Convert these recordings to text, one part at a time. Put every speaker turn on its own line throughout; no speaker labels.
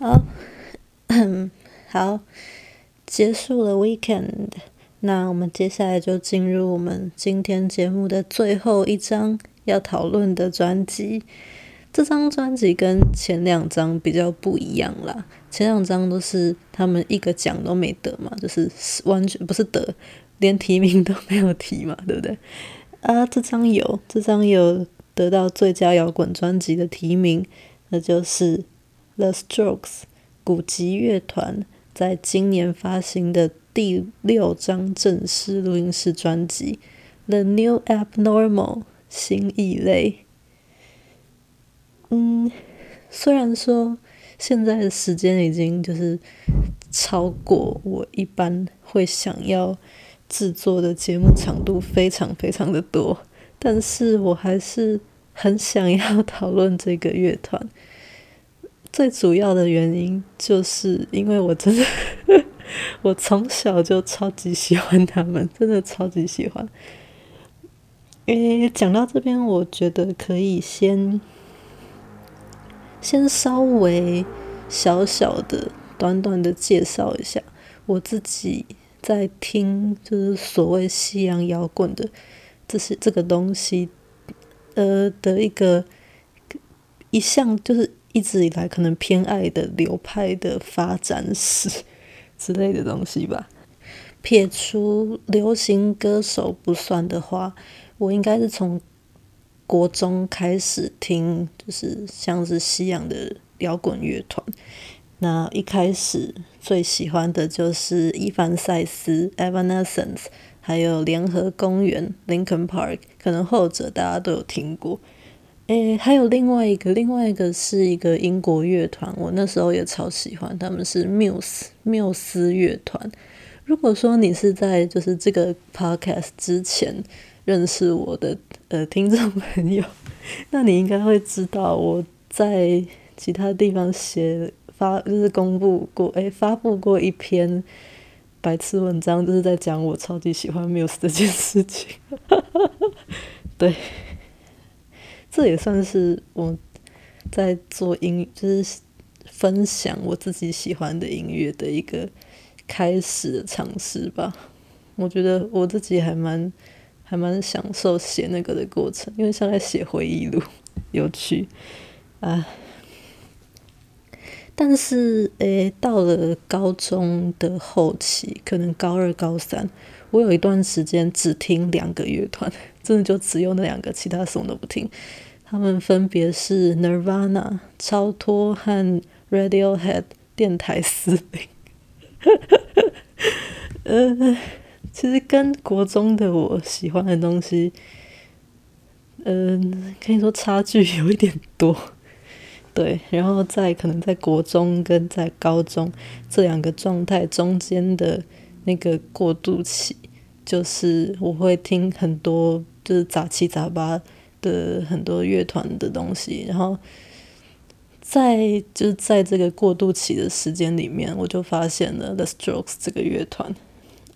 好，好，结束了 weekend，那我们接下来就进入我们今天节目的最后一张要讨论的专辑。这张专辑跟前两张比较不一样啦，前两张都是他们一个奖都没得嘛，就是完全不是得，连提名都没有提嘛，对不对？啊，这张有，这张有得到最佳摇滚专辑的提名，那就是。The Strokes，古籍乐团在今年发行的第六张正式录音室专辑《The New Abnormal》新异类。嗯，虽然说现在的时间已经就是超过我一般会想要制作的节目长度非常非常的多，但是我还是很想要讨论这个乐团。最主要的原因就是因为我真的，我从小就超级喜欢他们，真的超级喜欢。诶，讲到这边，我觉得可以先先稍微小小的、短短的介绍一下我自己在听，就是所谓西洋摇滚的这些这个东西，呃的一个一项就是。一直以来可能偏爱的流派的发展史之类的东西吧。撇除流行歌手不算的话，我应该是从国中开始听，就是像是西洋的摇滚乐团。那一开始最喜欢的就是伊凡赛斯 （Evanescence），还有联合公园 （Linkin Park），可能后者大家都有听过。诶，还有另外一个，另外一个是一个英国乐团，我那时候也超喜欢，他们是缪斯缪斯乐团。如果说你是在就是这个 podcast 之前认识我的呃听众朋友，那你应该会知道我在其他地方写发就是公布过，诶，发布过一篇白痴文章，就是在讲我超级喜欢缪斯这件事情。对。这也算是我在做音，就是分享我自己喜欢的音乐的一个开始尝试吧。我觉得我自己还蛮还蛮享受写那个的过程，因为像在写回忆录，有趣啊。但是诶，到了高中的后期，可能高二、高三，我有一段时间只听两个乐团。真的就只有那两个，其他什么都不听。他们分别是 Nirvana 超脱和 Radiohead 电台司令。呃，其实跟国中的我喜欢的东西，嗯、呃，可以说差距有一点多。对，然后在可能在国中跟在高中这两个状态中间的那个过渡期，就是我会听很多。就是杂七杂八的很多乐团的东西，然后在就是在这个过渡期的时间里面，我就发现了 The Strokes 这个乐团。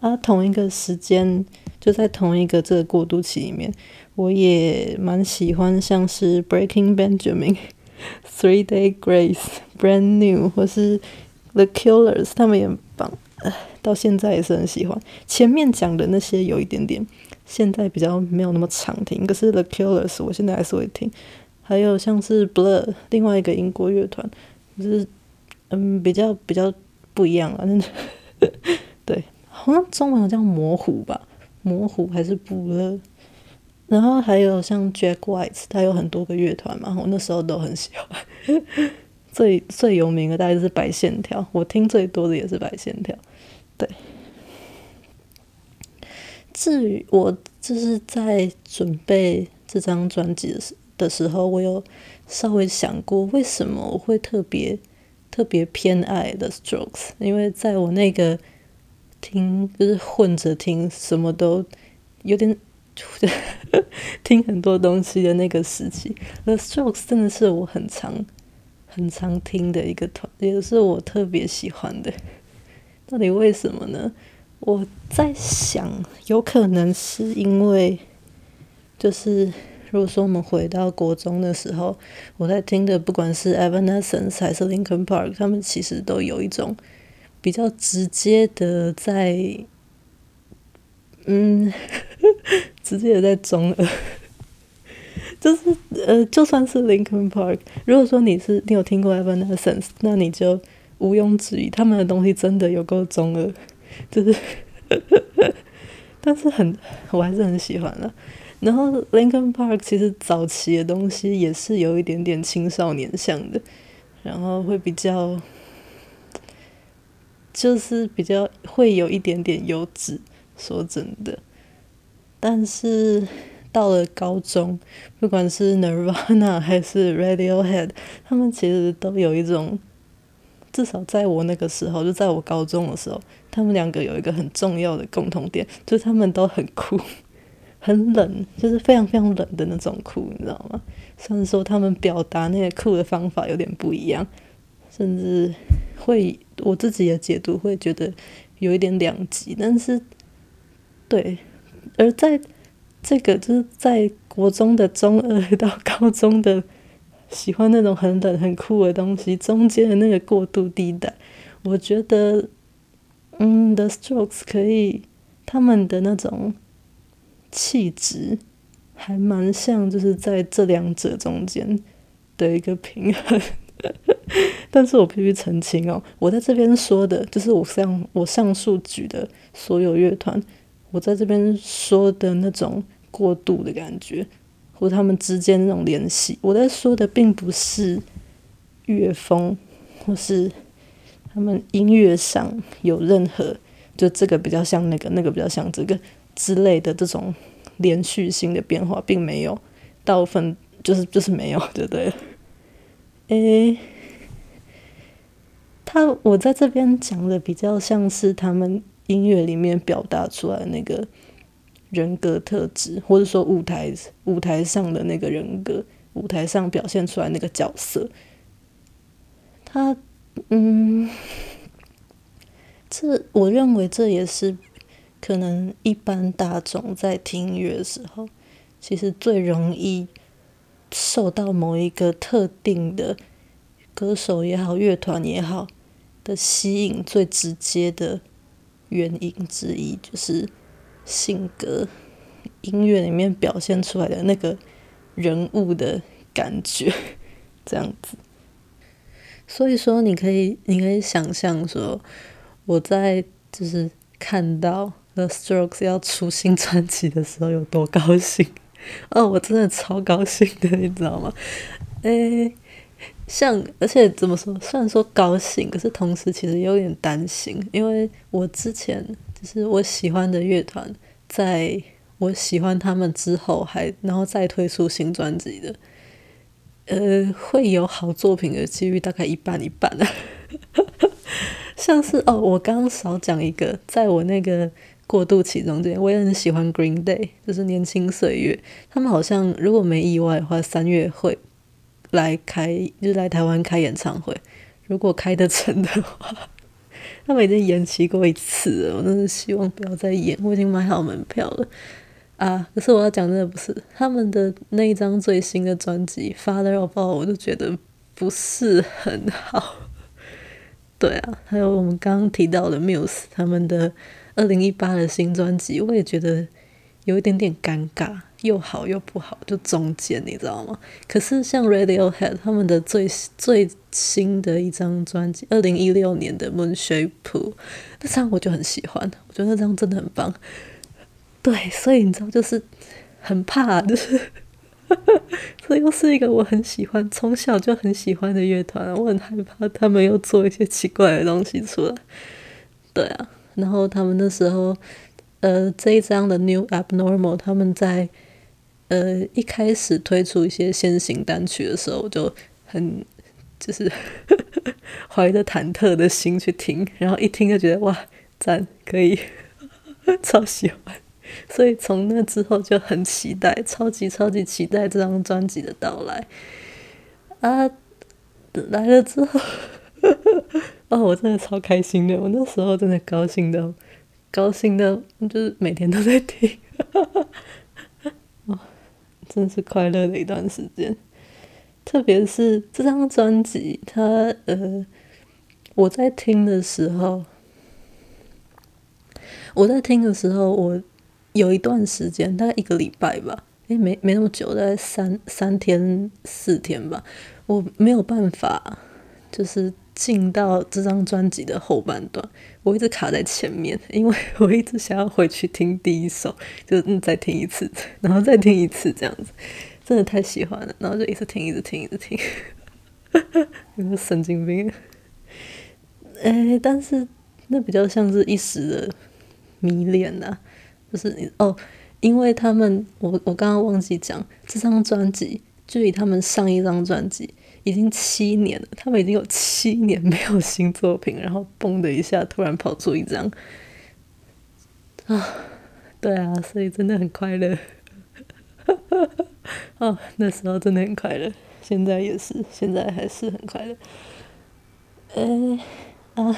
啊，同一个时间就在同一个这个过渡期里面，我也蛮喜欢像是 Breaking Benjamin、Three Day Grace、Brand New 或是 The Killers，他们也到现在也是很喜欢。前面讲的那些有一点点。现在比较没有那么常听，可是 The Killers 我现在还是会听，还有像是 Blur 另外一个英国乐团，就是嗯比较比较不一样啊，真 的对，好像中文好像模糊吧，模糊还是 Blur，然后还有像 Jack White，他有很多个乐团嘛，我那时候都很喜欢，最最有名的大概就是白线条，我听最多的也是白线条，对。至于我就是在准备这张专辑的时的时候，我有稍微想过为什么我会特别特别偏爱 The Strokes，因为在我那个听就是混着听什么都有点 听很多东西的那个时期，The Strokes 真的是我很常很常听的一个团，也是我特别喜欢的。到底为什么呢？我在想，有可能是因为就是如果说我们回到国中的时候，我在听的不管是 Evanescence 还是 Linkin Park，他们其实都有一种比较直接的在，嗯，直接的在中二，就是呃，就算是 Linkin Park，如果说你是你有听过 Evanescence，那你就毋庸置疑，他们的东西真的有够中二，就是，但是很，我还是很喜欢的。然后 Linkin Park 其实早期的东西也是有一点点青少年向的，然后会比较，就是比较会有一点点幼稚，说真的。但是到了高中，不管是 Nirvana 还是 Radiohead，他们其实都有一种，至少在我那个时候，就在我高中的时候，他们两个有一个很重要的共同点，就是他们都很酷。很冷，就是非常非常冷的那种酷，你知道吗？虽然说他们表达那个酷的方法有点不一样，甚至会我自己的解读会觉得有一点两极，但是对，而在这个就是在国中的中二 到高中的喜欢那种很冷很酷的东西中间的那个过渡地带，我觉得，嗯，The Strokes 可以他们的那种。气质还蛮像，就是在这两者中间的一个平衡。但是我必须澄清哦，我在这边说的，就是我上我上述举的所有乐团，我在这边说的那种过渡的感觉，他们之间那种联系，我在说的并不是乐风，或是他们音乐上有任何，就这个比较像那个，那个比较像这个。之类的这种连续性的变化并没有，大部分就是就是没有，对不对？诶，他我在这边讲的比较像是他们音乐里面表达出来那个人格特质，或者说舞台舞台上的那个人格，舞台上表现出来那个角色。他嗯，这我认为这也是。可能一般大众在听音乐的时候，其实最容易受到某一个特定的歌手也好、乐团也好的吸引，最直接的原因之一就是性格，音乐里面表现出来的那个人物的感觉，这样子。所以说，你可以，你可以想象说，我在就是看到。The Strokes 要出新专辑的时候有多高兴 哦！我真的超高兴的，你知道吗？诶、像而且怎么说？虽然说高兴，可是同时其实有点担心，因为我之前是我喜欢的乐团，在我喜欢他们之后还，然后再推出新专辑的，呃，会有好作品的几率大概一半一半啊。像是哦，我刚少讲一个，在我那个。过渡期中间，我也很喜欢 Green Day，就是年轻岁月。他们好像如果没意外的话，三月会来开，就是来台湾开演唱会。如果开得成的话，他们已经延期过一次了。我真的希望不要再演。我已经买好门票了啊！可是我要讲真的不是他们的那一张最新的专辑《Father of All》，我就觉得不是很好。对啊，还有我们刚刚提到的 Muse，他们的。二零一八的新专辑，我也觉得有一点点尴尬，又好又不好，就中间，你知道吗？可是像 Radiohead 他们的最最新的一张专辑，二零一六年的 Moonshaped Pool，那张我就很喜欢，我觉得那张真的很棒。对，所以你知道，就是很怕，就是，这又是一个我很喜欢，从小就很喜欢的乐团，我很害怕他们又做一些奇怪的东西出来。对啊。然后他们那时候，呃，这一张的 New Abnormal，他们在呃一开始推出一些先行单曲的时候，我就很就是 怀着忐忑的心去听，然后一听就觉得哇，赞，可以，超喜欢，所以从那之后就很期待，超级超级期待这张专辑的到来啊，来了之后。哦，我真的超开心的，我那时候真的高兴的，高兴的，就是每天都在听。哦，真是快乐的一段时间。特别是这张专辑，它呃，我在听的时候，我在听的时候，我有一段时间，大概一个礼拜吧，诶，没没那么久，大概三三天四天吧，我没有办法，就是进到这张专辑的后半段，我一直卡在前面，因为我一直想要回去听第一首，就嗯再听一次，然后再听一次这样子。真的太喜欢了，然后就一直听，一直听，一直听，有个神经病。哎、但是那比较像是一时的迷恋呐、啊，就是哦，因为他们，我我刚刚忘记讲，这张专辑距离他们上一张专辑已经七年了，他们已经有七年没有新作品，然后嘣的一下突然跑出一张，啊，对啊，所以真的很快乐。哦，那时候真的很快乐，现在也是，现在还是很快乐。呃，啊，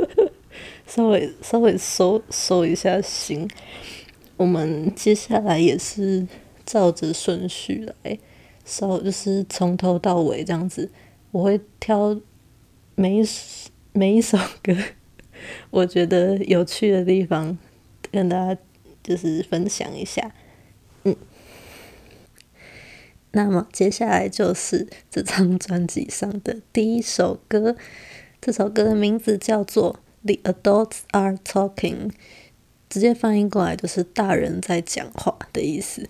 稍微稍微收收一下心，我们接下来也是照着顺序来，稍就是从头到尾这样子，我会挑每一每一首歌，我觉得有趣的地方跟大家就是分享一下，嗯。那么接下来就是这张专辑上的第一首歌，这首歌的名字叫做《The Adults Are Talking》，直接翻译过来就是“大人在讲话”的意思。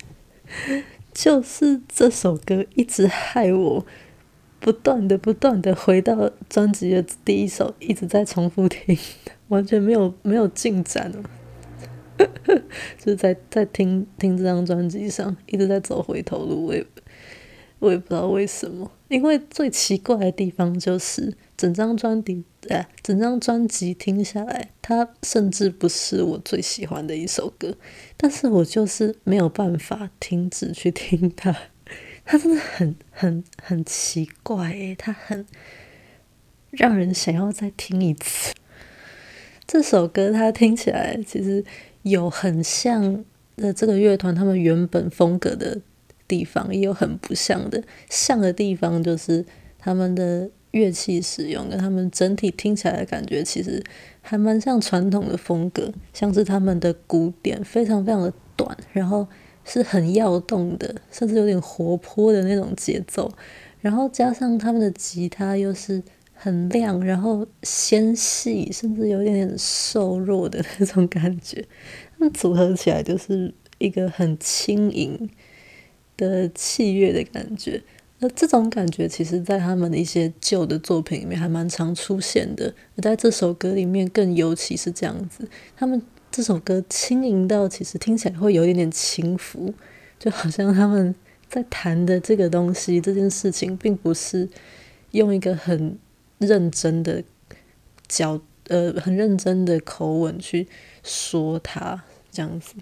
就是这首歌一直害我不断的、不断的回到专辑的第一首，一直在重复听，完全没有没有进展。就是在在听听这张专辑上一直在走回头路，我也我也不知道为什么。因为最奇怪的地方就是整张专辑，哎，整张专辑听下来，它甚至不是我最喜欢的一首歌，但是我就是没有办法停止去听它。它真的很很很奇怪，诶，它很让人想要再听一次。这首歌它听起来其实。有很像的这个乐团，他们原本风格的地方，也有很不像的。像的地方就是他们的乐器使用，跟他们整体听起来的感觉，其实还蛮像传统的风格。像是他们的鼓点非常非常的短，然后是很要动的，甚至有点活泼的那种节奏。然后加上他们的吉他又是。很亮，然后纤细，甚至有点点瘦弱的那种感觉，那组合起来就是一个很轻盈的器乐的感觉。那这种感觉，其实在他们的一些旧的作品里面还蛮常出现的，而在这首歌里面更尤其是这样子。他们这首歌轻盈到，其实听起来会有一点点轻浮，就好像他们在谈的这个东西，这件事情，并不是用一个很。认真的角，呃，很认真的口吻去说他这样子，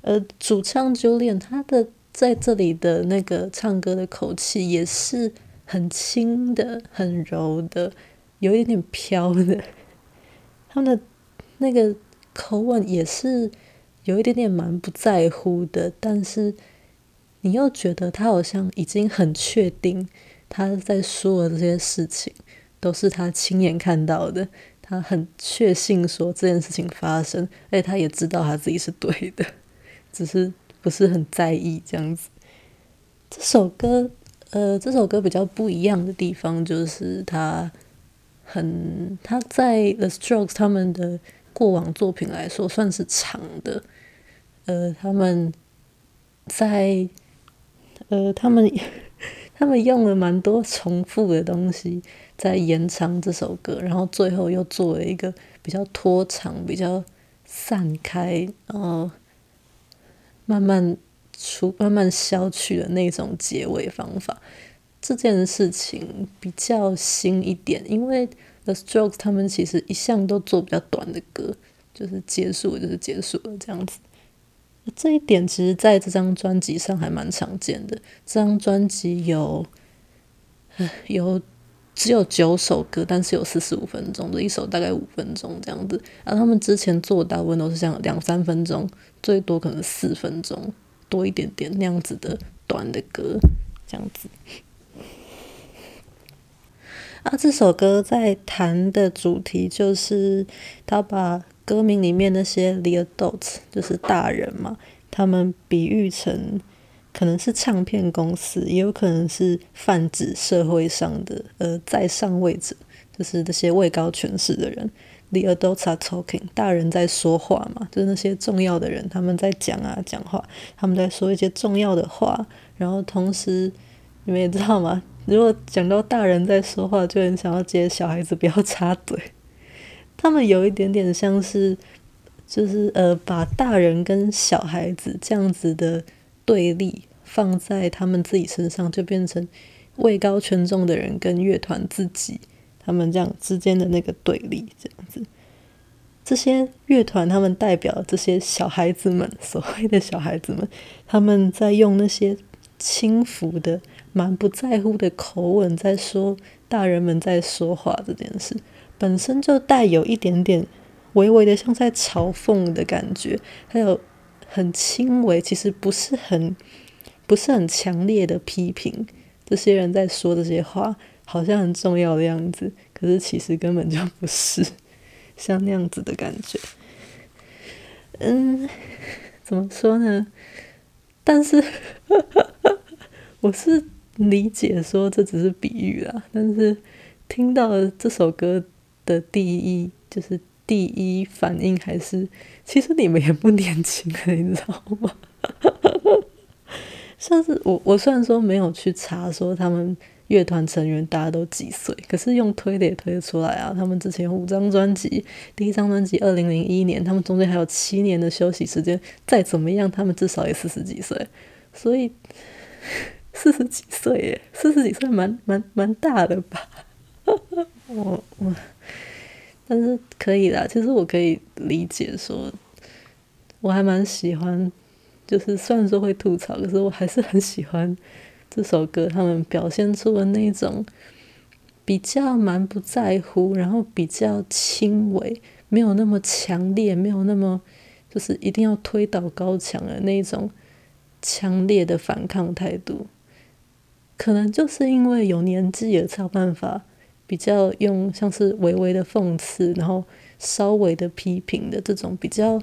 呃，主唱 Julian 他的在这里的那个唱歌的口气也是很轻的、很柔的，有一点点飘的。他们的那个口吻也是有一点点蛮不在乎的，但是你又觉得他好像已经很确定他在说的这些事情。都是他亲眼看到的，他很确信说这件事情发生，而且他也知道他自己是对的，只是不是很在意这样子。这首歌，呃，这首歌比较不一样的地方就是他很，他在 The Strokes 他们的过往作品来说算是长的，呃，他们在，呃，他们 他们用了蛮多重复的东西。在延长这首歌，然后最后又做了一个比较拖长、比较散开，然后慢慢出、慢慢消去的那种结尾方法。这件事情比较新一点，因为 The Strokes 他们其实一向都做比较短的歌，就是结束就是结束了这样子。这一点其实在这张专辑上还蛮常见的。这张专辑有，有。只有九首歌，但是有四十五分钟的一首，大概五分钟这样子。然后他们之前做大部分都是像两三分钟，最多可能四分钟多一点点那样子的短的歌，这样子。啊，这首歌在谈的主题就是他把歌名里面那些 the adults 就是大人嘛，他们比喻成可能是唱片公司，也有可能是泛指社会上的呃在上位者，就是那些位高权势的人。The adults are talking，大人在说话嘛，就是那些重要的人他们在讲啊讲话，他们在说一些重要的话，然后同时你们也知道吗？如果讲到大人在说话，就很想要接小孩子不要插嘴。他们有一点点像是，就是呃，把大人跟小孩子这样子的对立放在他们自己身上，就变成位高权重的人跟乐团自己他们这样之间的那个对立，这样子。这些乐团他们代表这些小孩子们，所谓的小孩子们，他们在用那些轻浮的。蛮不在乎的口吻在说，大人们在说话这件事本身就带有一点点微微的像在嘲讽的感觉，还有很轻微，其实不是很不是很强烈的批评。这些人在说这些话，好像很重要的样子，可是其实根本就不是 像那样子的感觉。嗯，怎么说呢？但是 我是。理解说这只是比喻啦，但是听到这首歌的第一就是第一反应还是，其实你们也不年轻了，你知道吗？像是我，我虽然说没有去查说他们乐团成员大家都几岁，可是用推的也推得出来啊。他们之前有五张专辑，第一张专辑二零零一年，他们中间还有七年的休息时间，再怎么样，他们至少也四十几岁，所以。四十几岁耶，四十几岁蛮蛮蛮大的吧？我我，但是可以啦。其实我可以理解说，我还蛮喜欢，就是虽然说会吐槽，可是我还是很喜欢这首歌。他们表现出了那种比较蛮不在乎，然后比较轻微，没有那么强烈，没有那么就是一定要推倒高墙的那种强烈的反抗态度。可能就是因为有年纪了，才有办法比较用像是微微的讽刺，然后稍微的批评的这种比较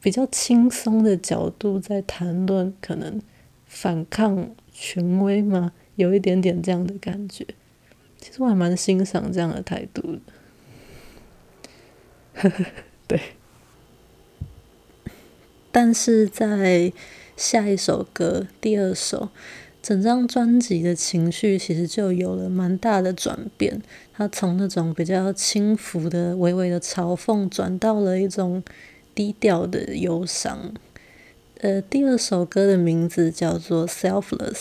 比较轻松的角度在谈论，可能反抗权威嘛，有一点点这样的感觉。其实我还蛮欣赏这样的态度的。呵 呵对，但是在下一首歌，第二首。整张专辑的情绪其实就有了蛮大的转变，它从那种比较轻浮的、微微的嘲讽，转到了一种低调的忧伤。呃，第二首歌的名字叫做《Selfless》，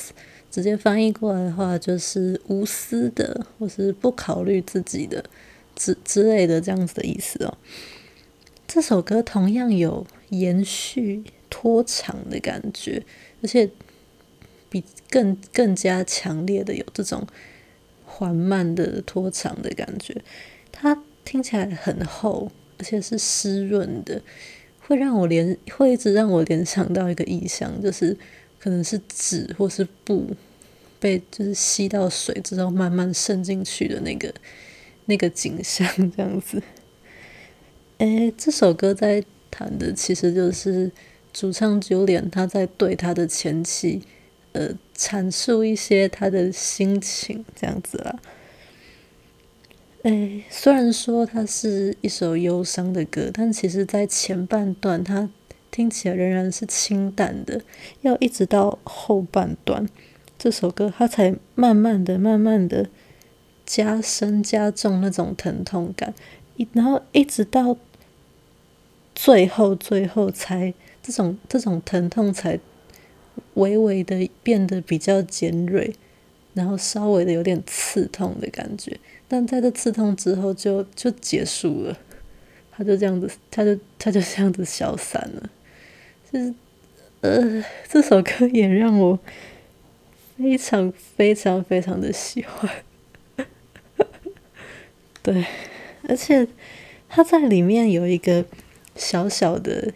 直接翻译过来的话就是无私的，或是不考虑自己的之之类的这样子的意思哦。这首歌同样有延续拖长的感觉，而且。比更更加强烈的有这种缓慢的拖长的感觉，它听起来很厚，而且是湿润的，会让我联会一直让我联想到一个意象，就是可能是纸或是布被就是吸到水之后慢慢渗进去的那个那个景象 这样子。诶，这首歌在谈的其实就是主唱 Julian 他在对他的前妻。呃，阐述一些他的心情，这样子啦。诶，虽然说它是一首忧伤的歌，但其实，在前半段，它听起来仍然是清淡的。要一直到后半段，这首歌它才慢慢的、慢慢的加深、加重那种疼痛感，然后一直到最后、最后才这种这种疼痛才。微微的变得比较尖锐，然后稍微的有点刺痛的感觉，但在这刺痛之后就就结束了，他就这样子，他就他就这样子消散了。就是呃，这首歌也让我非常非常非常的喜欢，对，而且他在里面有一个小小的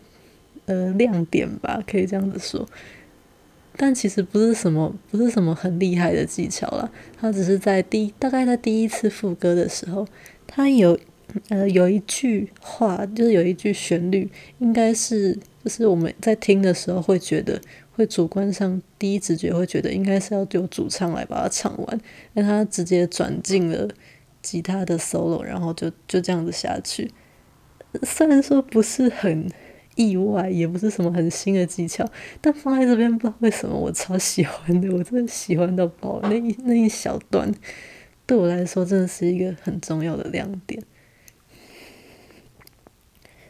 呃亮点吧，可以这样子说。但其实不是什么不是什么很厉害的技巧啦，他只是在第大概在第一次副歌的时候，他有呃有一句话，就是有一句旋律，应该是就是我们在听的时候会觉得，会主观上第一直觉会觉得应该是要由主唱来把它唱完，但他直接转进了吉他的 solo，然后就就这样子下去。虽然说不是很。意外也不是什么很新的技巧，但放在这边不知道为什么我超喜欢的，我真的喜欢到爆。那一那一小段对我来说真的是一个很重要的亮点。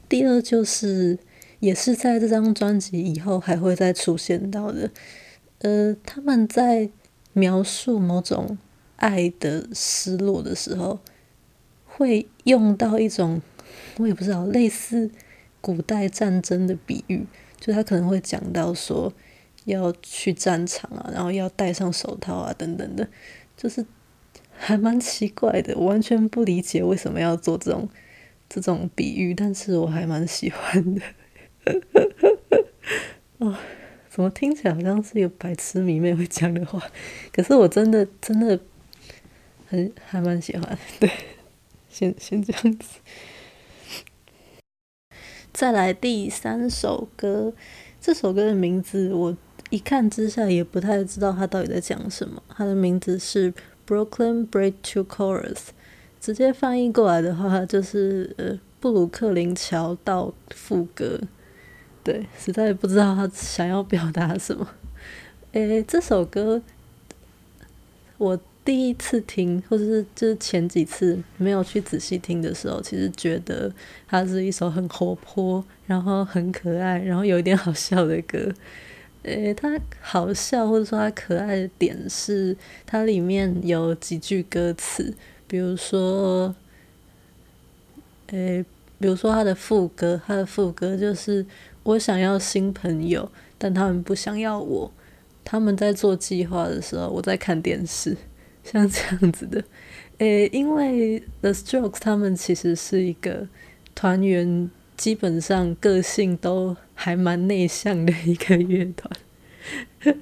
第二就是也是在这张专辑以后还会再出现到的，呃，他们在描述某种爱的失落的时候，会用到一种我也不知道类似。古代战争的比喻，就他可能会讲到说要去战场啊，然后要戴上手套啊，等等的，就是还蛮奇怪的，我完全不理解为什么要做这种这种比喻，但是我还蛮喜欢的。哦，怎么听起来好像是一个白痴迷妹会讲的话？可是我真的真的很还蛮喜欢，对，先先这样子。再来第三首歌，这首歌的名字我一看之下也不太知道它到底在讲什么。它的名字是《Brooklyn Bridge to Chorus》，直接翻译过来的话就是呃布鲁克林桥到副歌。对，实在不知道他想要表达什么。诶，这首歌我。第一次听，或者是就是前几次没有去仔细听的时候，其实觉得它是一首很活泼，然后很可爱，然后有一点好笑的歌。诶、它好笑或者说它可爱的点是，它里面有几句歌词，比如说，诶、比如说它的副歌，它的副歌就是我想要新朋友，但他们不想要我。他们在做计划的时候，我在看电视。像这样子的，诶、因为 The Strokes 他们其实是一个团员，基本上个性都还蛮内向的一个乐团。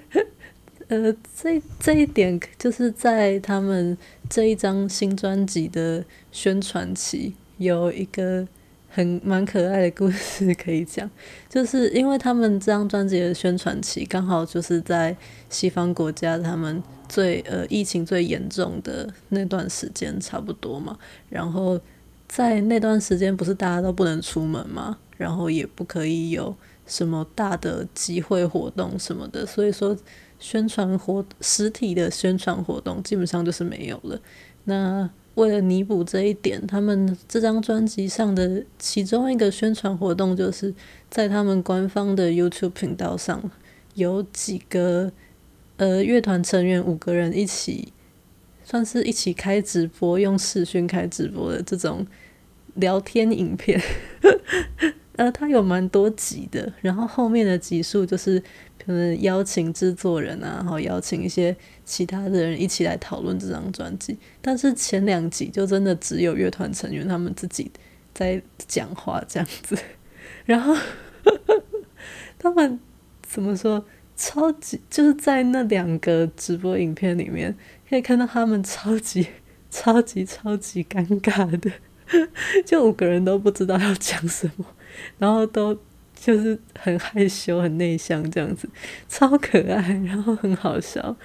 呃，这这一点就是在他们这一张新专辑的宣传期有一个很蛮可爱的故事可以讲，就是因为他们这张专辑的宣传期刚好就是在西方国家他们。最呃疫情最严重的那段时间差不多嘛，然后在那段时间不是大家都不能出门嘛，然后也不可以有什么大的集会活动什么的，所以说宣传活实体的宣传活动基本上就是没有了。那为了弥补这一点，他们这张专辑上的其中一个宣传活动就是在他们官方的 YouTube 频道上有几个。呃，乐团成员五个人一起，算是一起开直播，用视讯开直播的这种聊天影片。呃，它有蛮多集的，然后后面的集数就是可能邀请制作人啊，然后邀请一些其他的人一起来讨论这张专辑。但是前两集就真的只有乐团成员他们自己在讲话这样子，然后他们怎么说？超级就是在那两个直播影片里面，可以看到他们超级 超级超级尴尬的，就五个人都不知道要讲什么，然后都就是很害羞、很内向这样子，超可爱，然后很好笑，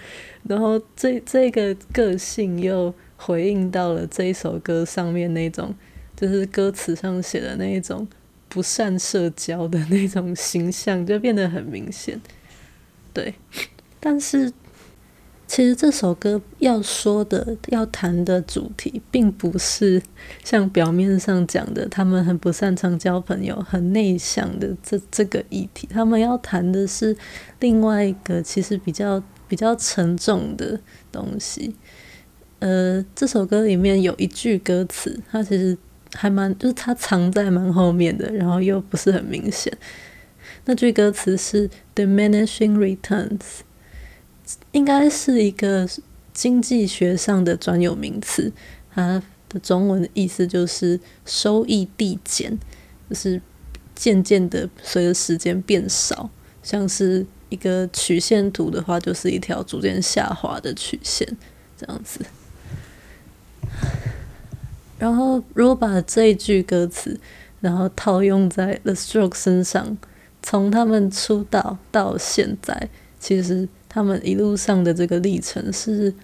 然后这这个个性又回应到了这一首歌上面那种，就是歌词上写的那一种不善社交的那种形象，就变得很明显。对，但是其实这首歌要说的、要谈的主题，并不是像表面上讲的，他们很不擅长交朋友、很内向的这这个议题。他们要谈的是另外一个其实比较比较沉重的东西。呃，这首歌里面有一句歌词，它其实还蛮，就是它藏在蛮后面的，然后又不是很明显。那句歌词是 “diminishing returns”，应该是一个经济学上的专有名词。它的中文意思就是收益递减，就是渐渐的随着时间变少，像是一个曲线图的话，就是一条逐渐下滑的曲线这样子。然后，如果把这一句歌词，然后套用在 The Stroke 身上，从他们出道到现在，其实他们一路上的这个历程是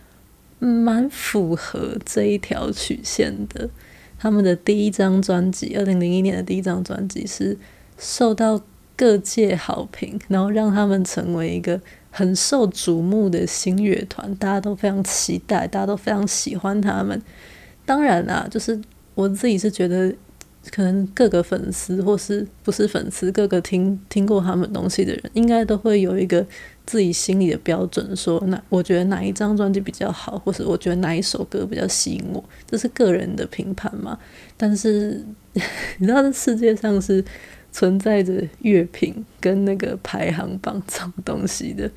蛮符合这一条曲线的。他们的第一张专辑，二零零一年的第一张专辑是受到各界好评，然后让他们成为一个很受瞩目的新乐团，大家都非常期待，大家都非常喜欢他们。当然啦，就是我自己是觉得。可能各个粉丝或是不是粉丝，各个听听过他们东西的人，应该都会有一个自己心里的标准，说那我觉得哪一张专辑比较好，或是我觉得哪一首歌比较吸引我，这是个人的评判嘛。但是 你知道，这世界上是存在着乐评跟那个排行榜这种东西的，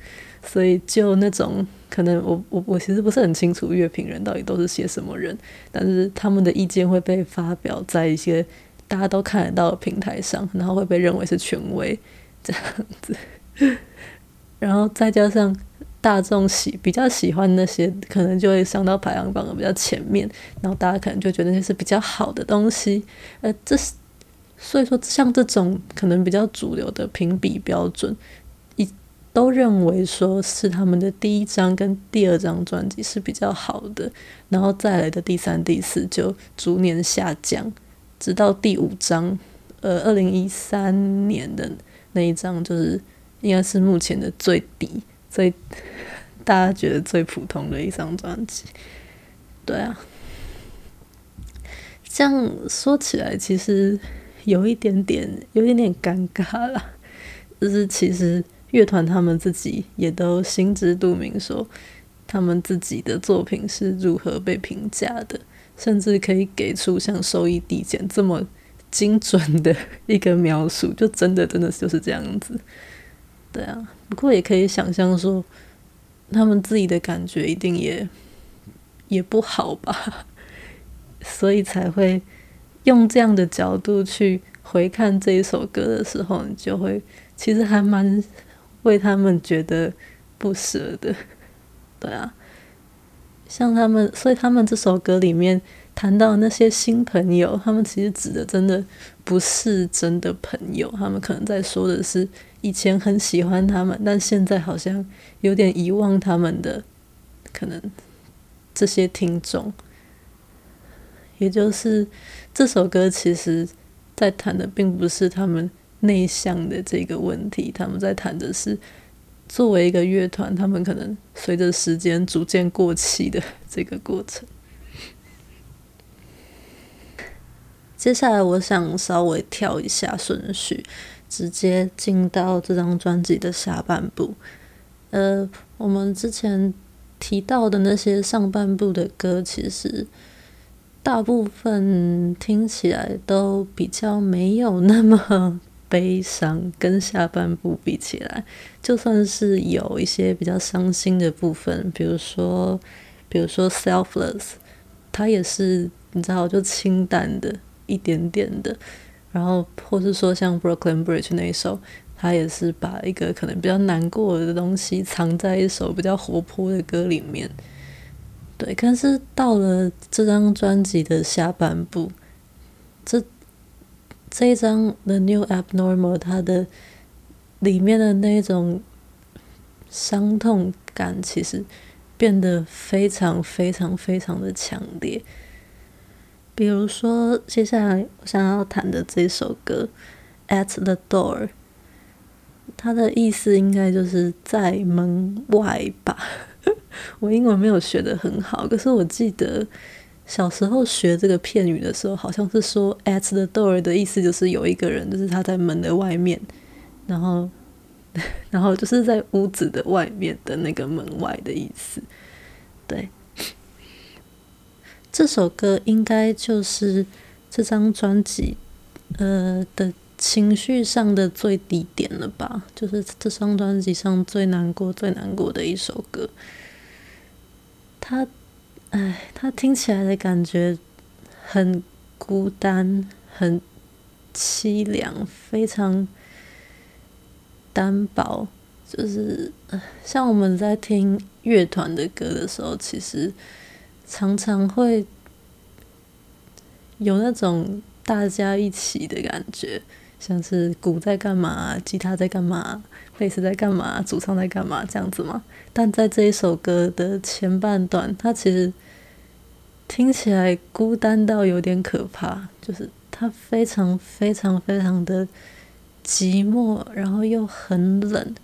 所以就那种。可能我我我其实不是很清楚乐评人到底都是些什么人，但是他们的意见会被发表在一些大家都看得到的平台上，然后会被认为是权威这样子，然后再加上大众喜比较喜欢那些，可能就会上到排行榜的比较前面，然后大家可能就觉得那是比较好的东西，呃，这是所以说像这种可能比较主流的评比标准。一都认为说是他们的第一张跟第二张专辑是比较好的，然后再来的第三、第四就逐年下降，直到第五张，呃，二零一三年的那一张就是应该是目前的最低、最大家觉得最普通的一张专辑。对啊，这样说起来其实有一点点、有一点点尴尬啦，就是其实。乐团他们自己也都心知肚明，说他们自己的作品是如何被评价的，甚至可以给出像收益递减这么精准的一个描述，就真的真的就是这样子。对啊，不过也可以想象说，他们自己的感觉一定也也不好吧，所以才会用这样的角度去回看这一首歌的时候，你就会其实还蛮。为他们觉得不舍的，对啊，像他们，所以他们这首歌里面谈到那些新朋友，他们其实指的真的不是真的朋友，他们可能在说的是以前很喜欢他们，但现在好像有点遗忘他们的可能这些听众，也就是这首歌其实在谈的并不是他们。内向的这个问题，他们在谈的是作为一个乐团，他们可能随着时间逐渐过气的这个过程。接下来，我想稍微跳一下顺序，直接进到这张专辑的下半部。呃，我们之前提到的那些上半部的歌，其实大部分听起来都比较没有那么。悲伤跟下半部比起来，就算是有一些比较伤心的部分，比如说，比如说《Selfless》，它也是你知道，就清淡的一点点的。然后，或是说像《Brooklyn Bridge》那一首，他也是把一个可能比较难过的东西藏在一首比较活泼的歌里面。对，但是到了这张专辑的下半部，这。这一张《The New Abnormal》，它的里面的那种伤痛感，其实变得非常非常非常的强烈。比如说，接下来我想要弹的这首歌《At the Door》，它的意思应该就是在门外吧。我英文没有学的很好，可是我记得。小时候学这个片语的时候，好像是说 “at the door” 的意思就是有一个人，就是他在门的外面，然后，然后就是在屋子的外面的那个门外的意思。这首歌应该就是这张专辑呃的情绪上的最低点了吧？就是这张专辑上最难过、最难过的一首歌。他。哎，他听起来的感觉很孤单，很凄凉，非常单薄。就是像我们在听乐团的歌的时候，其实常常会有那种大家一起的感觉，像是鼓在干嘛，吉他在干嘛，贝斯在干嘛，主唱在干嘛这样子嘛。但在这一首歌的前半段，它其实听起来孤单到有点可怕，就是它非常非常非常的寂寞，然后又很冷。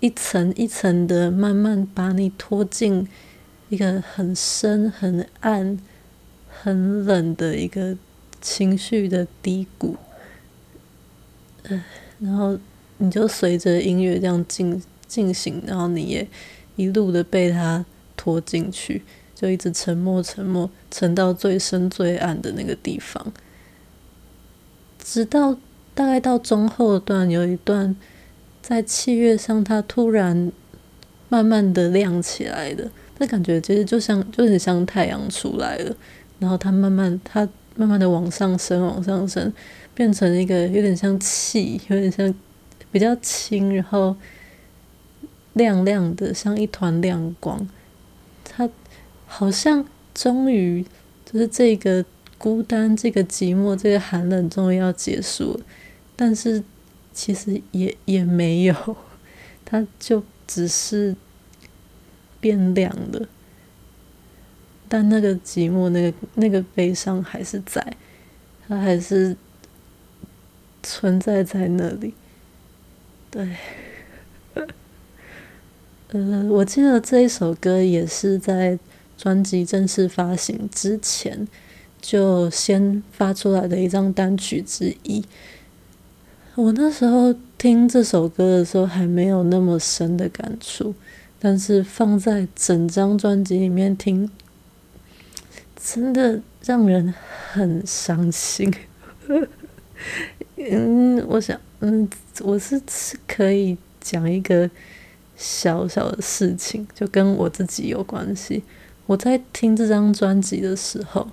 一层一层的，慢慢把你拖进一个很深、很暗、很冷的一个情绪的低谷。呃，然后你就随着音乐这样进进行，然后你也一路的被它拖进去，就一直沉默、沉默，沉到最深、最暗的那个地方，直到大概到中后段有一段。在器乐上，它突然慢慢的亮起来的，那感觉其实就像，就很像太阳出来了，然后它慢慢，它慢慢的往上升，往上升，变成一个有点像气，有点像比较轻，然后亮亮的，像一团亮光。它好像终于就是这个孤单，这个寂寞，这个寒冷终于要结束了，但是。其实也也没有，它就只是变亮了，但那个寂寞、那个那个悲伤还是在，它还是存在在那里。对，呃，我记得这一首歌也是在专辑正式发行之前就先发出来的一张单曲之一。我那时候听这首歌的时候还没有那么深的感触，但是放在整张专辑里面听，真的让人很伤心。嗯，我想，嗯，我是可以讲一个小小的事情，就跟我自己有关系。我在听这张专辑的时候，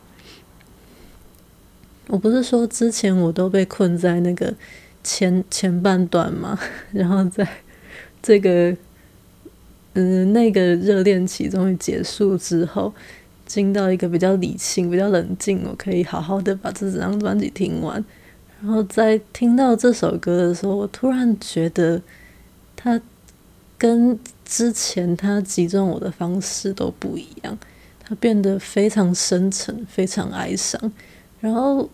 我不是说之前我都被困在那个。前前半段嘛，然后在这个嗯那个热恋期终于结束之后，进到一个比较理性、比较冷静，我可以好好的把这张专辑听完。然后在听到这首歌的时候，我突然觉得他跟之前他击中我的方式都不一样，他变得非常深沉、非常哀伤。然后，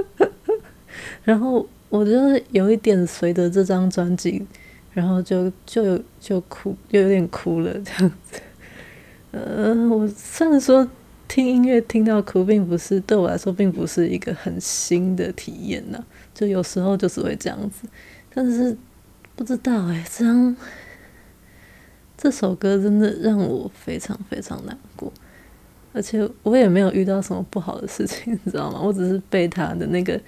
然后。我就是有一点随着这张专辑，然后就就就哭，就有点哭了这样子。呃，我虽然说听音乐听到哭，并不是对我来说，并不是一个很新的体验呐。就有时候就是会这样子，但是不知道哎，这张这首歌真的让我非常非常难过，而且我也没有遇到什么不好的事情，你知道吗？我只是被他的那个。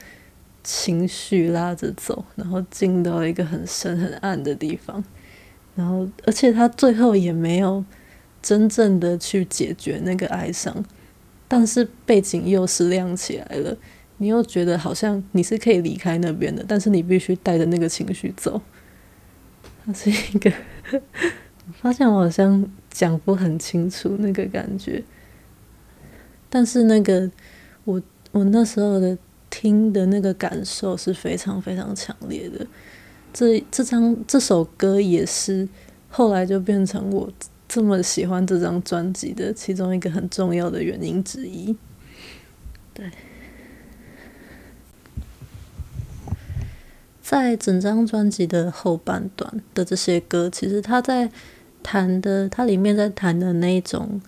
情绪拉着走，然后进到一个很深很暗的地方，然后而且他最后也没有真正的去解决那个哀伤，但是背景又是亮起来了，你又觉得好像你是可以离开那边的，但是你必须带着那个情绪走。它是一个，发现我好像讲不很清楚那个感觉，但是那个我我那时候的。听的那个感受是非常非常强烈的，这这张这首歌也是后来就变成我这么喜欢这张专辑的其中一个很重要的原因之一。对，在整张专辑的后半段的这些歌，其实他在谈的，它里面在谈的那一种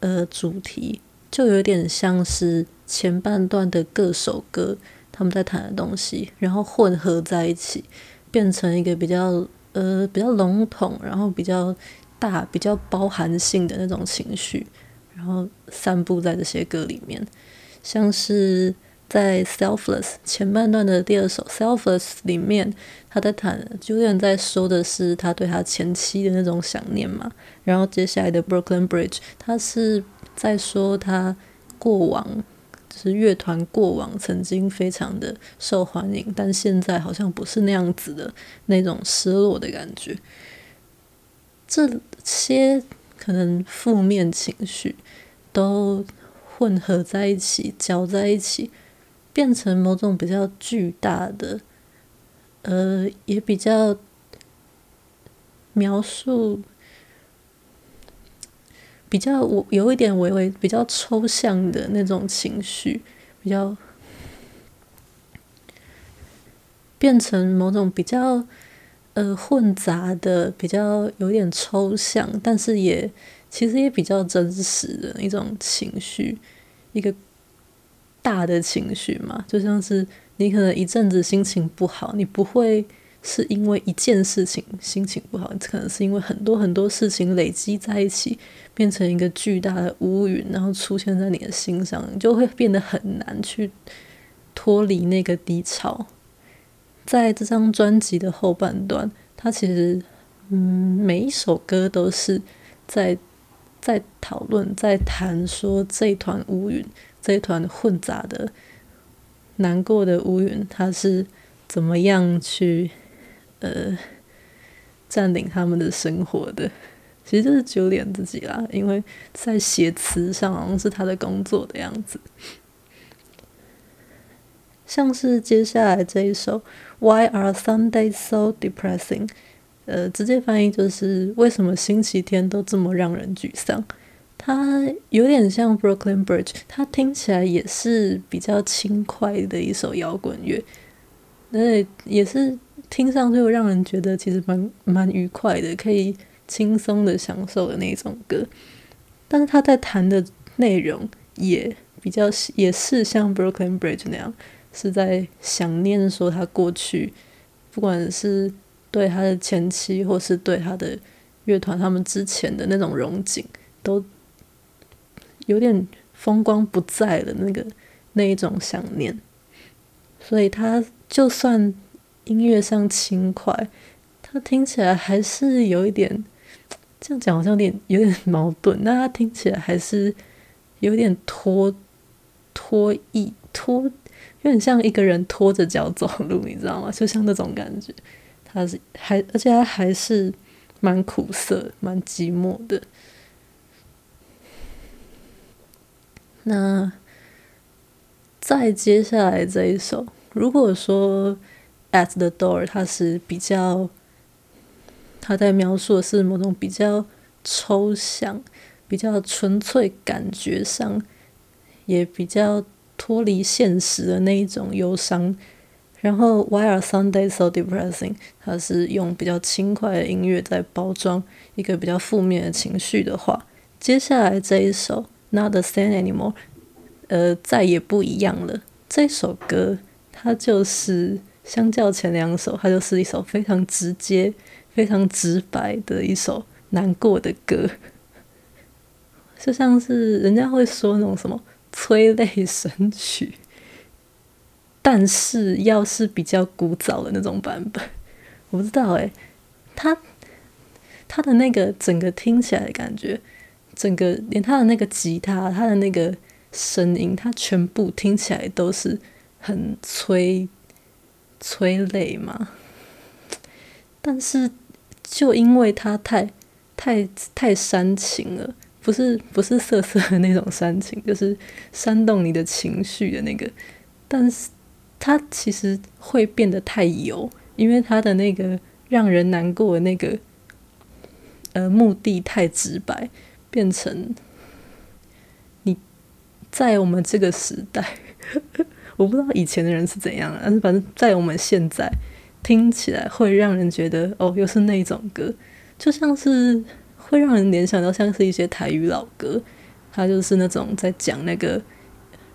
呃主题，就有点像是。前半段的各首歌，他们在谈的东西，然后混合在一起，变成一个比较呃比较笼统，然后比较大、比较包含性的那种情绪，然后散布在这些歌里面。像是在《Selfless》前半段的第二首《Selfless》里面，他在谈，Julian 在说的是他对他前妻的那种想念嘛。然后接下来的《Brooklyn Bridge》，他是在说他过往。就是乐团过往曾经非常的受欢迎，但现在好像不是那样子的那种失落的感觉。这些可能负面情绪都混合在一起，搅在一起，变成某种比较巨大的，呃，也比较描述。比较我有一点微微比较抽象的那种情绪，比较变成某种比较呃混杂的，比较有点抽象，但是也其实也比较真实的一种情绪，一个大的情绪嘛，就像是你可能一阵子心情不好，你不会。是因为一件事情心情不好，可能是因为很多很多事情累积在一起，变成一个巨大的乌云，然后出现在你的心上，你就会变得很难去脱离那个低潮。在这张专辑的后半段，它其实嗯，每一首歌都是在在讨论，在谈说这一团乌云，这一团混杂的难过的乌云，它是怎么样去。呃，占领他们的生活的，其实就是九点自己啦，因为在写词上好像是他的工作的样子。像是接下来这一首 Why Are Sundays So Depressing？呃，直接翻译就是为什么星期天都这么让人沮丧？它有点像 Brooklyn Bridge，它听起来也是比较轻快的一首摇滚乐，那也是。听上去会让人觉得其实蛮蛮愉快的，可以轻松的享受的那种歌。但是他在谈的内容也比较也是像 Brooklyn Bridge 那样，是在想念说他过去，不管是对他的前妻，或是对他的乐团他们之前的那种荣景，都有点风光不再了那个那一种想念。所以他就算。音乐上轻快，他听起来还是有一点，这样讲好像有点有点矛盾。那它听起来还是有点拖拖一拖，有点像一个人拖着脚走路，你知道吗？就像那种感觉。它是还，而且它还是蛮苦涩、蛮寂寞的。那再接下来这一首，如果说。At the door，它是比较，他在描述的是某种比较抽象、比较纯粹感觉上，也比较脱离现实的那一种忧伤。然后，Why are Sundays so depressing？它是用比较轻快的音乐在包装一个比较负面的情绪的话。接下来这一首 Not the same anymore，呃，再也不一样了。这首歌它就是。相较前两首，它就是一首非常直接、非常直白的一首难过的歌，就像是人家会说那种什么催泪神曲，但是要是比较古早的那种版本，我不知道诶，他他的那个整个听起来的感觉，整个连他的那个吉他，他的那个声音，他全部听起来都是很催。催泪嘛，但是就因为他太太太煽情了，不是不是涩涩的那种煽情，就是煽动你的情绪的那个。但是他其实会变得太油，因为他的那个让人难过的那个呃目的太直白，变成你在我们这个时代。我不知道以前的人是怎样的，但是反正在我们现在听起来会让人觉得哦，又是那种歌，就像是会让人联想到像是一些台语老歌，它就是那种在讲那个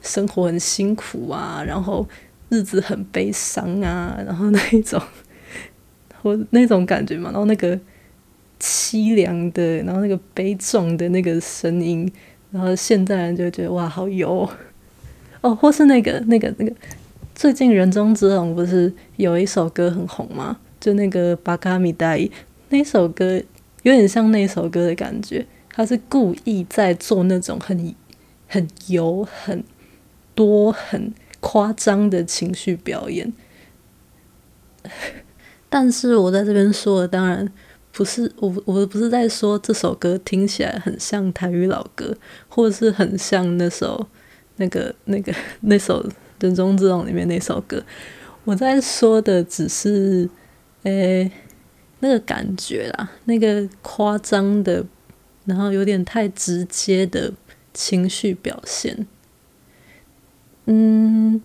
生活很辛苦啊，然后日子很悲伤啊，然后那一种或那种感觉嘛，然后那个凄凉的，然后那个悲壮的那个声音，然后现代人就觉得哇，好油。哦，或是那个、那个、那个，最近人中之龙不是有一首歌很红吗？就那个《巴卡米黛》那首歌，有点像那首歌的感觉。他是故意在做那种很、很油、很多很夸张的情绪表演。但是我在这边说的，当然不是我，我不是在说这首歌听起来很像台语老歌，或是很像那首那个那个那首《人中之龙》里面那首歌。我在说的只是，诶、那个感觉啦，那个夸张的，然后有点太直接的情绪表现。嗯，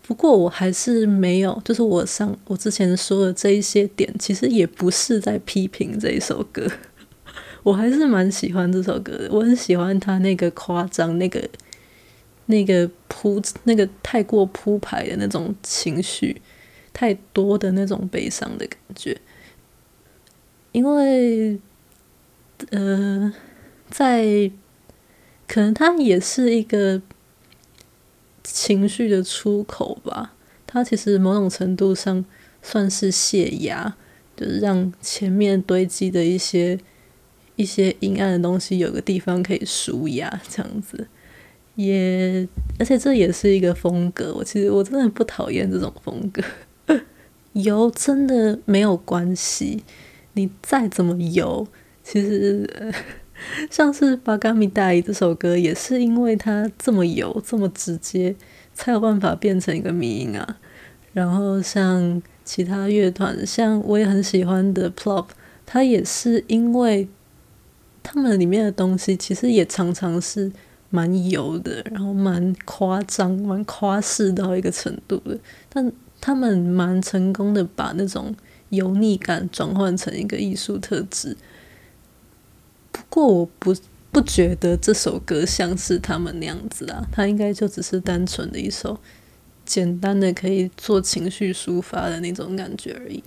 不过我还是没有，就是我上我之前说的这一些点，其实也不是在批评这一首歌，我还是蛮喜欢这首歌的，我很喜欢他那个夸张那个。那个铺，那个太过铺排的那种情绪，太多的那种悲伤的感觉，因为，呃，在可能它也是一个情绪的出口吧。它其实某种程度上算是泄压，就是让前面堆积的一些一些阴暗的东西有个地方可以舒压，这样子。也，而且这也是一个风格。我其实我真的不讨厌这种风格，油真的没有关系。你再怎么油，其实 像是《巴嘎米大伊》这首歌，也是因为它这么油、这么直接，才有办法变成一个迷音啊。然后像其他乐团，像我也很喜欢的 Plop，它也是因为他们里面的东西，其实也常常是。蛮油的，然后蛮夸张、蛮夸饰到一个程度的，但他们蛮成功的把那种油腻感转换成一个艺术特质。不过我不不觉得这首歌像是他们那样子啊，它应该就只是单纯的一首简单的可以做情绪抒发的那种感觉而已。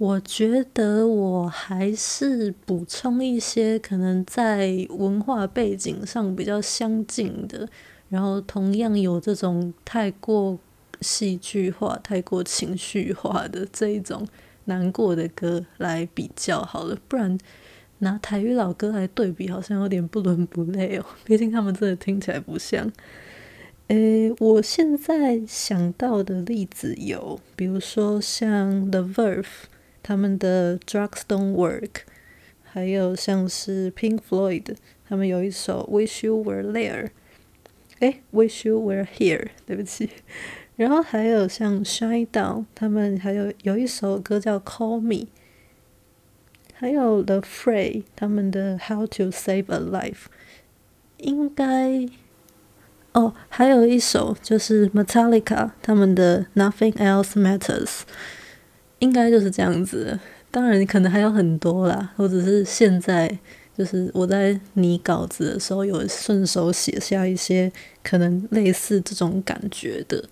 我觉得我还是补充一些可能在文化背景上比较相近的，然后同样有这种太过戏剧化、太过情绪化的这一种难过的歌来比较好了，不然拿台语老歌来对比好像有点不伦不类哦。毕竟他们真的听起来不像。诶，我现在想到的例子有，比如说像 The Verve。他们的 Drugs Don't Work，还有像是 Pink Floyd，他们有一首 Wish You Were There，诶，Wish You Were Here，对不起。然后还有像 Shinedown，他们还有有一首歌叫 Call Me，还有 The Fray，他们的 How to Save a Life，应该哦，还有一首就是 Metallica，他们的 Nothing Else Matters。 应该就是这样子，当然可能还有很多啦，或者是现在就是我在拟稿子的时候有顺手写下一些可能类似这种感觉的，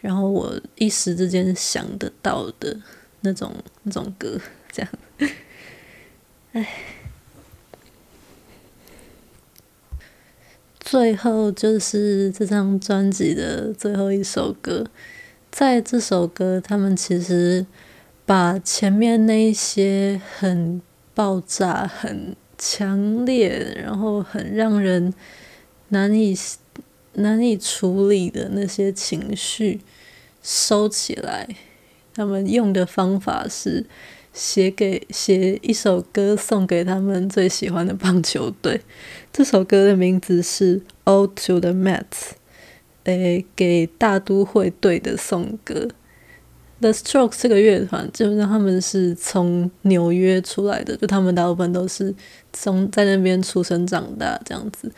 然后我一时之间想得到的那种那种歌，这样，唉，最后就是这张专辑的最后一首歌，在这首歌他们其实。把前面那些很爆炸、很强烈，然后很让人难以难以处理的那些情绪收起来，他们用的方法是写给写一首歌送给他们最喜欢的棒球队。这首歌的名字是《Ode to the Mets》，诶，给大都会队的颂歌。The Strokes 这个乐团，基本上他们是从纽约出来的，就他们大部分都是从在那边出生长大这样子。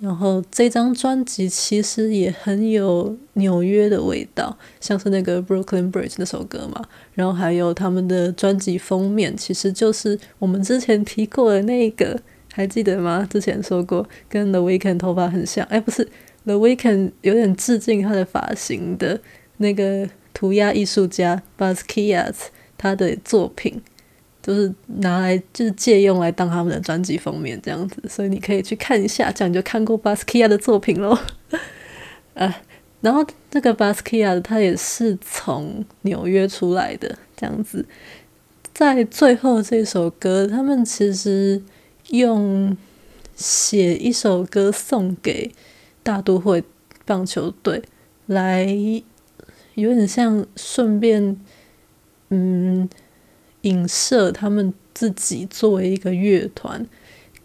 然后这张专辑其实也很有纽约的味道，像是那个 Brooklyn Bridge 那首歌嘛。然后还有他们的专辑封面，其实就是我们之前提过的那个，还记得吗？之前说过跟 The Weeknd 头发很像，哎，不是 The Weeknd 有点致敬他的发型的那个。涂鸦艺术家 Basquiat 他的作品就是拿来就是借用来当他们的专辑封面这样子，所以你可以去看一下，这样就看过 Basquiat 的作品喽。啊，然后这个 Basquiat 他也是从纽约出来的这样子，在最后这首歌，他们其实用写一首歌送给大都会棒球队，来有点像顺便，嗯，影射他们自己作为一个乐团，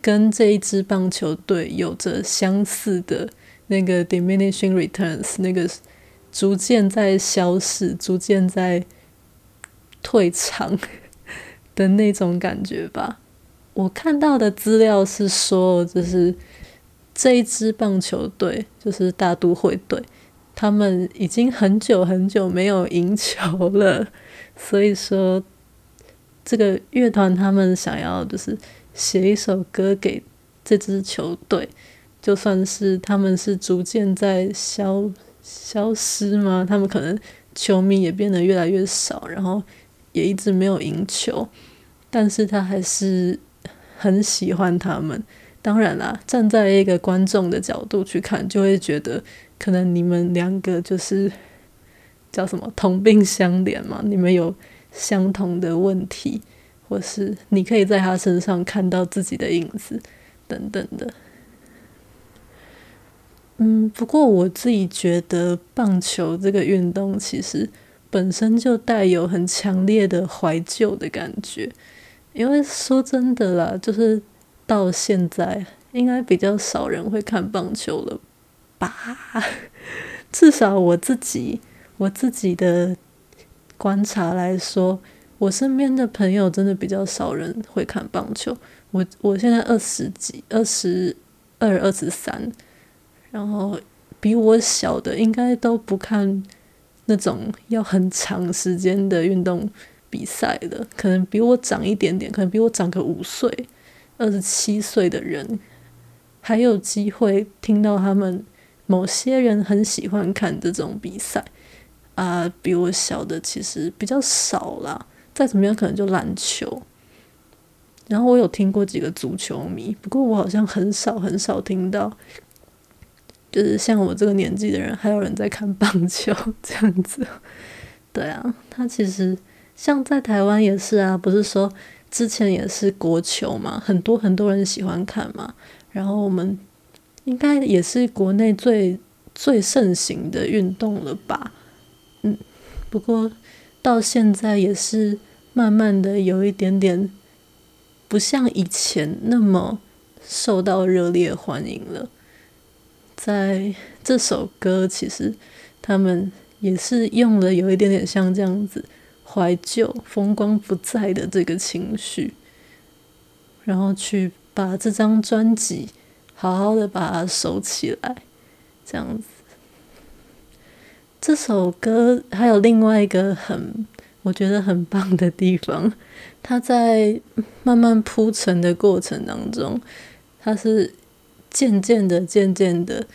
跟这一支棒球队有着相似的那个 diminishing returns，那个逐渐在消逝、逐渐在退场 的那种感觉吧。我看到的资料是说，就是这一支棒球队，就是大都会队，他们已经很久很久没有赢球了，所以说这个乐团他们想要就是写一首歌给这支球队，就算是他们是逐渐在消消失吗？他们可能球迷也变得越来越少，然后也一直没有赢球，但是他还是。很喜欢他们，当然啦，站在一个观众的角度去看，就会觉得可能你们两个就是 叫什么同病相怜嘛，你们有相同的问题，或是你可以在他身上看到自己的影子等等的。嗯，不过我自己觉得棒球这个运动其实本身就带有很强烈的怀旧的感觉。因为说真的啦，就是到现在应该比较少人会看棒球了吧？至少我自己我自己的观察来说，我身边的朋友真的比较少人会看棒球。我我现在二十几、二十二、二十三，然后比我小的应该都不看那种要很长时间的运动。比赛的可能比我长一点点，可能比我长个五岁、二十七岁的人，还有机会听到他们某些人很喜欢看这种比赛啊。比我小的其实比较少啦，再怎么样可能就篮球。然后我有听过几个足球迷，不过我好像很少很少听到，就是像我这个年纪的人，还有人在看棒球 这样子。对啊，他其实。像在台湾也是啊，不是说之前也是国球嘛，很多很多人喜欢看嘛。然后我们应该也是国内最最盛行的运动了吧？嗯，不过到现在也是慢慢的有一点点不像以前那么受到热烈欢迎了。在这首歌，其实他们也是用了有一点点像这样子。怀旧、风光不再的这个情绪，然后去把这张专辑好好的把它收起来，这样子。这首歌还有另外一个很我觉得很棒的地方，它在慢慢铺陈的过程当中，它是渐渐的、渐渐的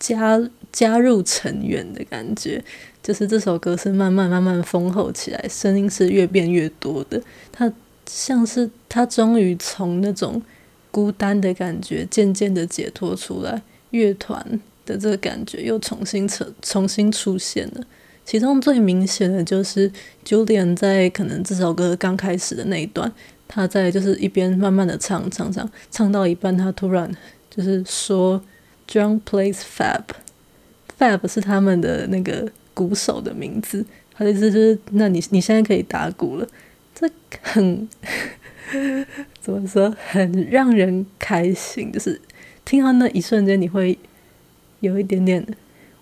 加加入成员的感觉。就是这首歌是慢慢慢慢丰厚起来，声音是越变越多的。它像是它终于从那种孤单的感觉渐渐的解脱出来，乐团的这个感觉又重新成重新出现了。其中最明显的就是 Julian 在可能这首歌刚开始的那一段，他在就是一边慢慢的唱唱唱，唱到一半，他突然就是说 John plays Fab，Fab 是他们的那个。鼓手的名字，他的意思就是，那你你现在可以打鼓了，这很怎么说，很让人开心，就是听到那一瞬间，你会有一点点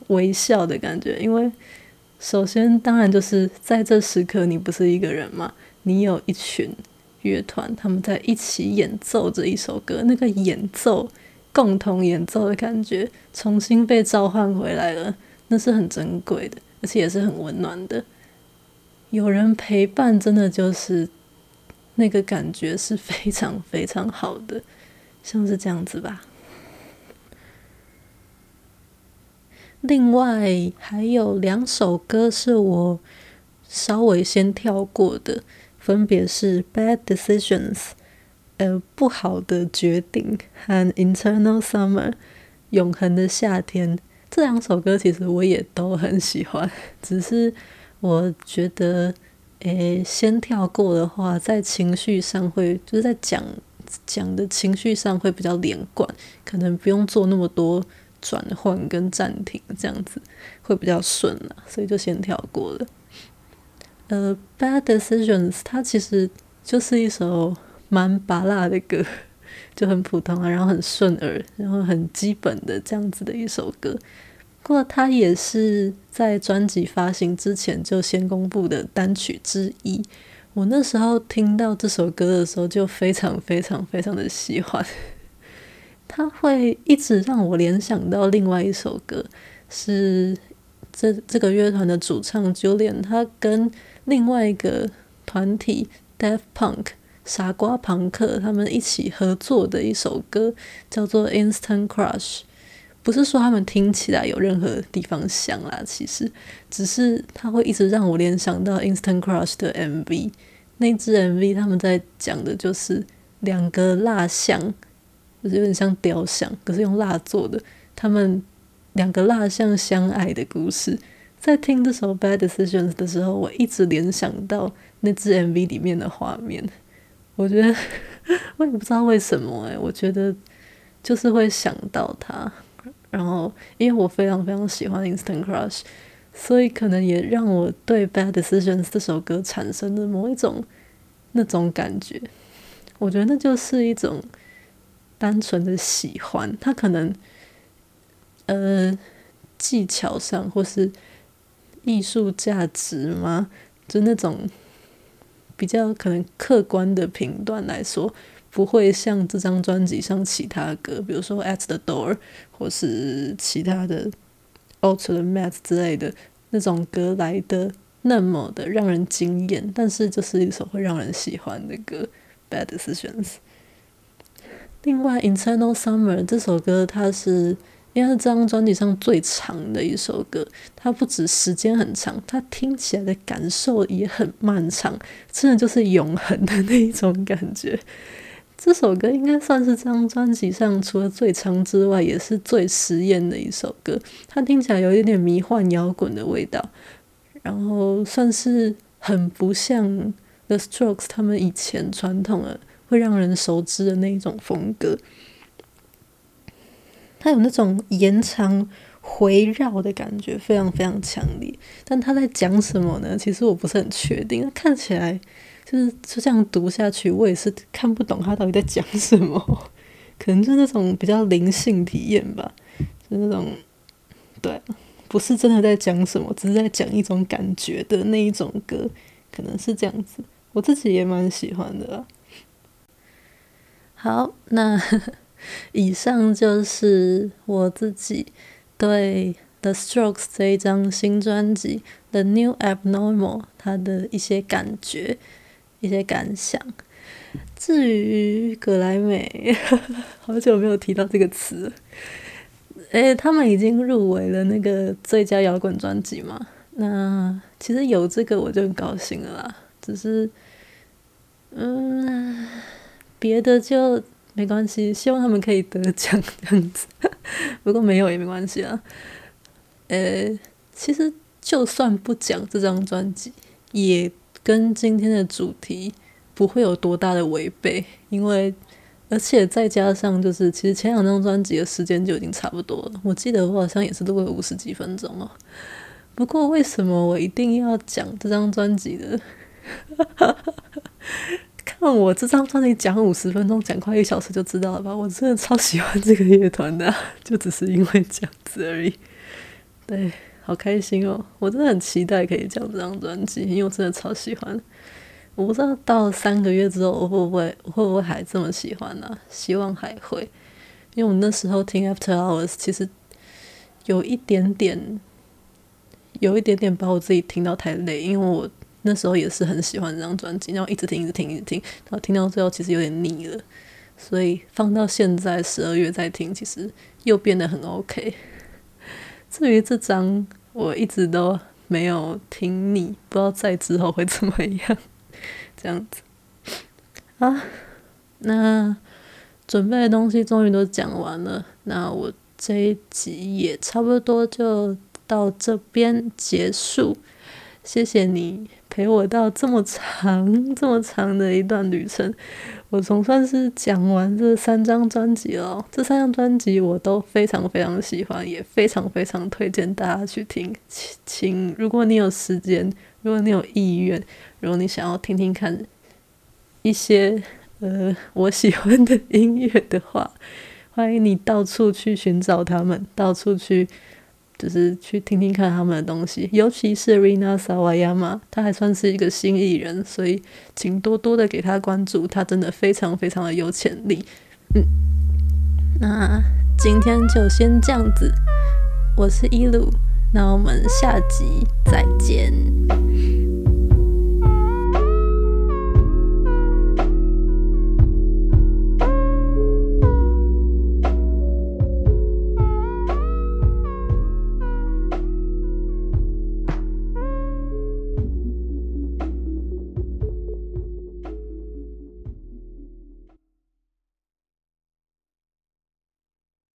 微笑的感觉，因为首先当然就是在这时刻，你不是一个人嘛，你有一群乐团，他们在一起演奏这一首歌，那个演奏共同演奏的感觉，重新被召唤回来了，那是很珍贵的。而且也是很温暖的，有人陪伴，真的就是那个感觉是非常非常好的，像是这样子吧。另外还有两首歌是我稍微先跳过的，分别是《Bad Decisions》呃不好的决定和《Internal Summer》永恒的夏天。这两首歌其实我也都很喜欢，只是我觉得，诶，先跳过的话，在情绪上会就是在讲讲的情绪上会比较连贯，可能不用做那么多转换跟暂停，这样子会比较顺了，所以就先跳过了。呃，Bad Decisions，它其实就是一首蛮拔辣的歌，就很普通啊，然后很顺耳，然后很基本的这样子的一首歌。不过它也是在专辑发行之前就先公布的单曲之一。我那时候听到这首歌的时候，就非常非常非常的喜欢。它会一直让我联想到另外一首歌，是这这个乐团的主唱 Julian，他跟另外一个团体 Deaf Punk 傻瓜朋克他们一起合作的一首歌，叫做 Instant Crush。不是说他们听起来有任何地方像啦，其实只是他会一直让我联想到 Instant Crush 的 MV。那支 MV 他们在讲的就是两个蜡像，就是有点像雕像，可是用蜡做的。他们两个蜡像相爱的故事。在听这首《Bad Decisions》的时候，我一直联想到那支 MV 里面的画面。我觉得 我也不知道为什么诶，我觉得就是会想到他。然后，因为我非常非常喜欢《Instant Crush》，所以可能也让我对《Bad Decisions》这首歌产生了某一种那种感觉。我觉得那就是一种单纯的喜欢。他可能呃技巧上或是。艺术价值吗？就那种比较可能客观的评断来说，不会像这张专辑上其他歌，比如说《At the Door》或是其他的《Out the Mat》之类的那种歌来的那么的让人惊艳。但是，就是一首会让人喜欢的歌，《Bad Decisions》。另外，《Internal Summer》这首歌，它是。因为是这张专辑上最长的一首歌，它不止时间很长，它听起来的感受也很漫长，真的就是永恒的那一种感觉。这首歌应该算是这张专辑上除了最长之外，也是最实验的一首歌。它听起来有一点迷幻摇滚的味道，然后算是很不像 The Strokes 他们以前传统的会让人熟知的那一种风格。它有那种延长回绕的感觉，非常非常强烈。但他在讲什么呢？其实我不是很确定。看起来就是就这样读下去，我也是看不懂他到底在讲什么。可能就是那种比较灵性体验吧，就那种对，不是真的在讲什么，只是在讲一种感觉的那一种歌，可能是这样子。我自己也蛮喜欢的啦。好，那。以上就是我自己对 The Strokes 这一张新专辑《The New Abnormal》它的一些感觉、一些感想。至于葛莱美，好久没有提到这个词。诶，他们已经入围了那个最佳摇滚专辑嘛？那其实有这个我就很高兴了啦。只是，嗯，别的就。没关系，希望他们可以得奖这样子。不过没有也没关系啊。呃，其实就算不讲这张专辑，也跟今天的主题不会有多大的违背，因为而且再加上就是，其实前两张专辑的时间就已经差不多了。我记得我好像也是录了五十几分钟哦。不过为什么我一定要讲这张专辑的？看我这张专辑讲五十分钟，讲快一小时就知道了吧？我真的超喜欢这个乐团的，就只是因为这样子而已。对，好开心哦！我真的很期待可以讲这张专辑，因为我真的超喜欢。我不知道到三个月之后，我会不会会不会还这么喜欢呢？希望还会，因为我那时候听 After Hours，其实有一点点，有一点点把我自己听到太累，因为我。那时候也是很喜欢这张专辑，然后一直听，一直听，一直听，然后听到最后其实有点腻了，所以放到现在十二月再听，其实又变得很 OK。至于这张，我一直都没有听你，不知道在之后会怎么样。这样子啊，那准备的东西终于都讲完了，那我这一集也差不多就到这边结束。谢谢你陪我到这么长、这么长的一段旅程，我总算是讲完这三张专辑了。这三张专辑我都非常非常喜欢，也非常非常推荐大家去听。请，如果你有时间，如果你有意愿，如果你想要听听看一些呃我喜欢的音乐的话，欢迎你到处去寻找他们，到处去。就是去听听看他们的东西，尤其是 Rina Sawayama，他还算是一个新艺人，所以请多多的给他关注，他真的非常非常的有潜力。嗯，那今天就先这样子，我是一路，那我们下集再见。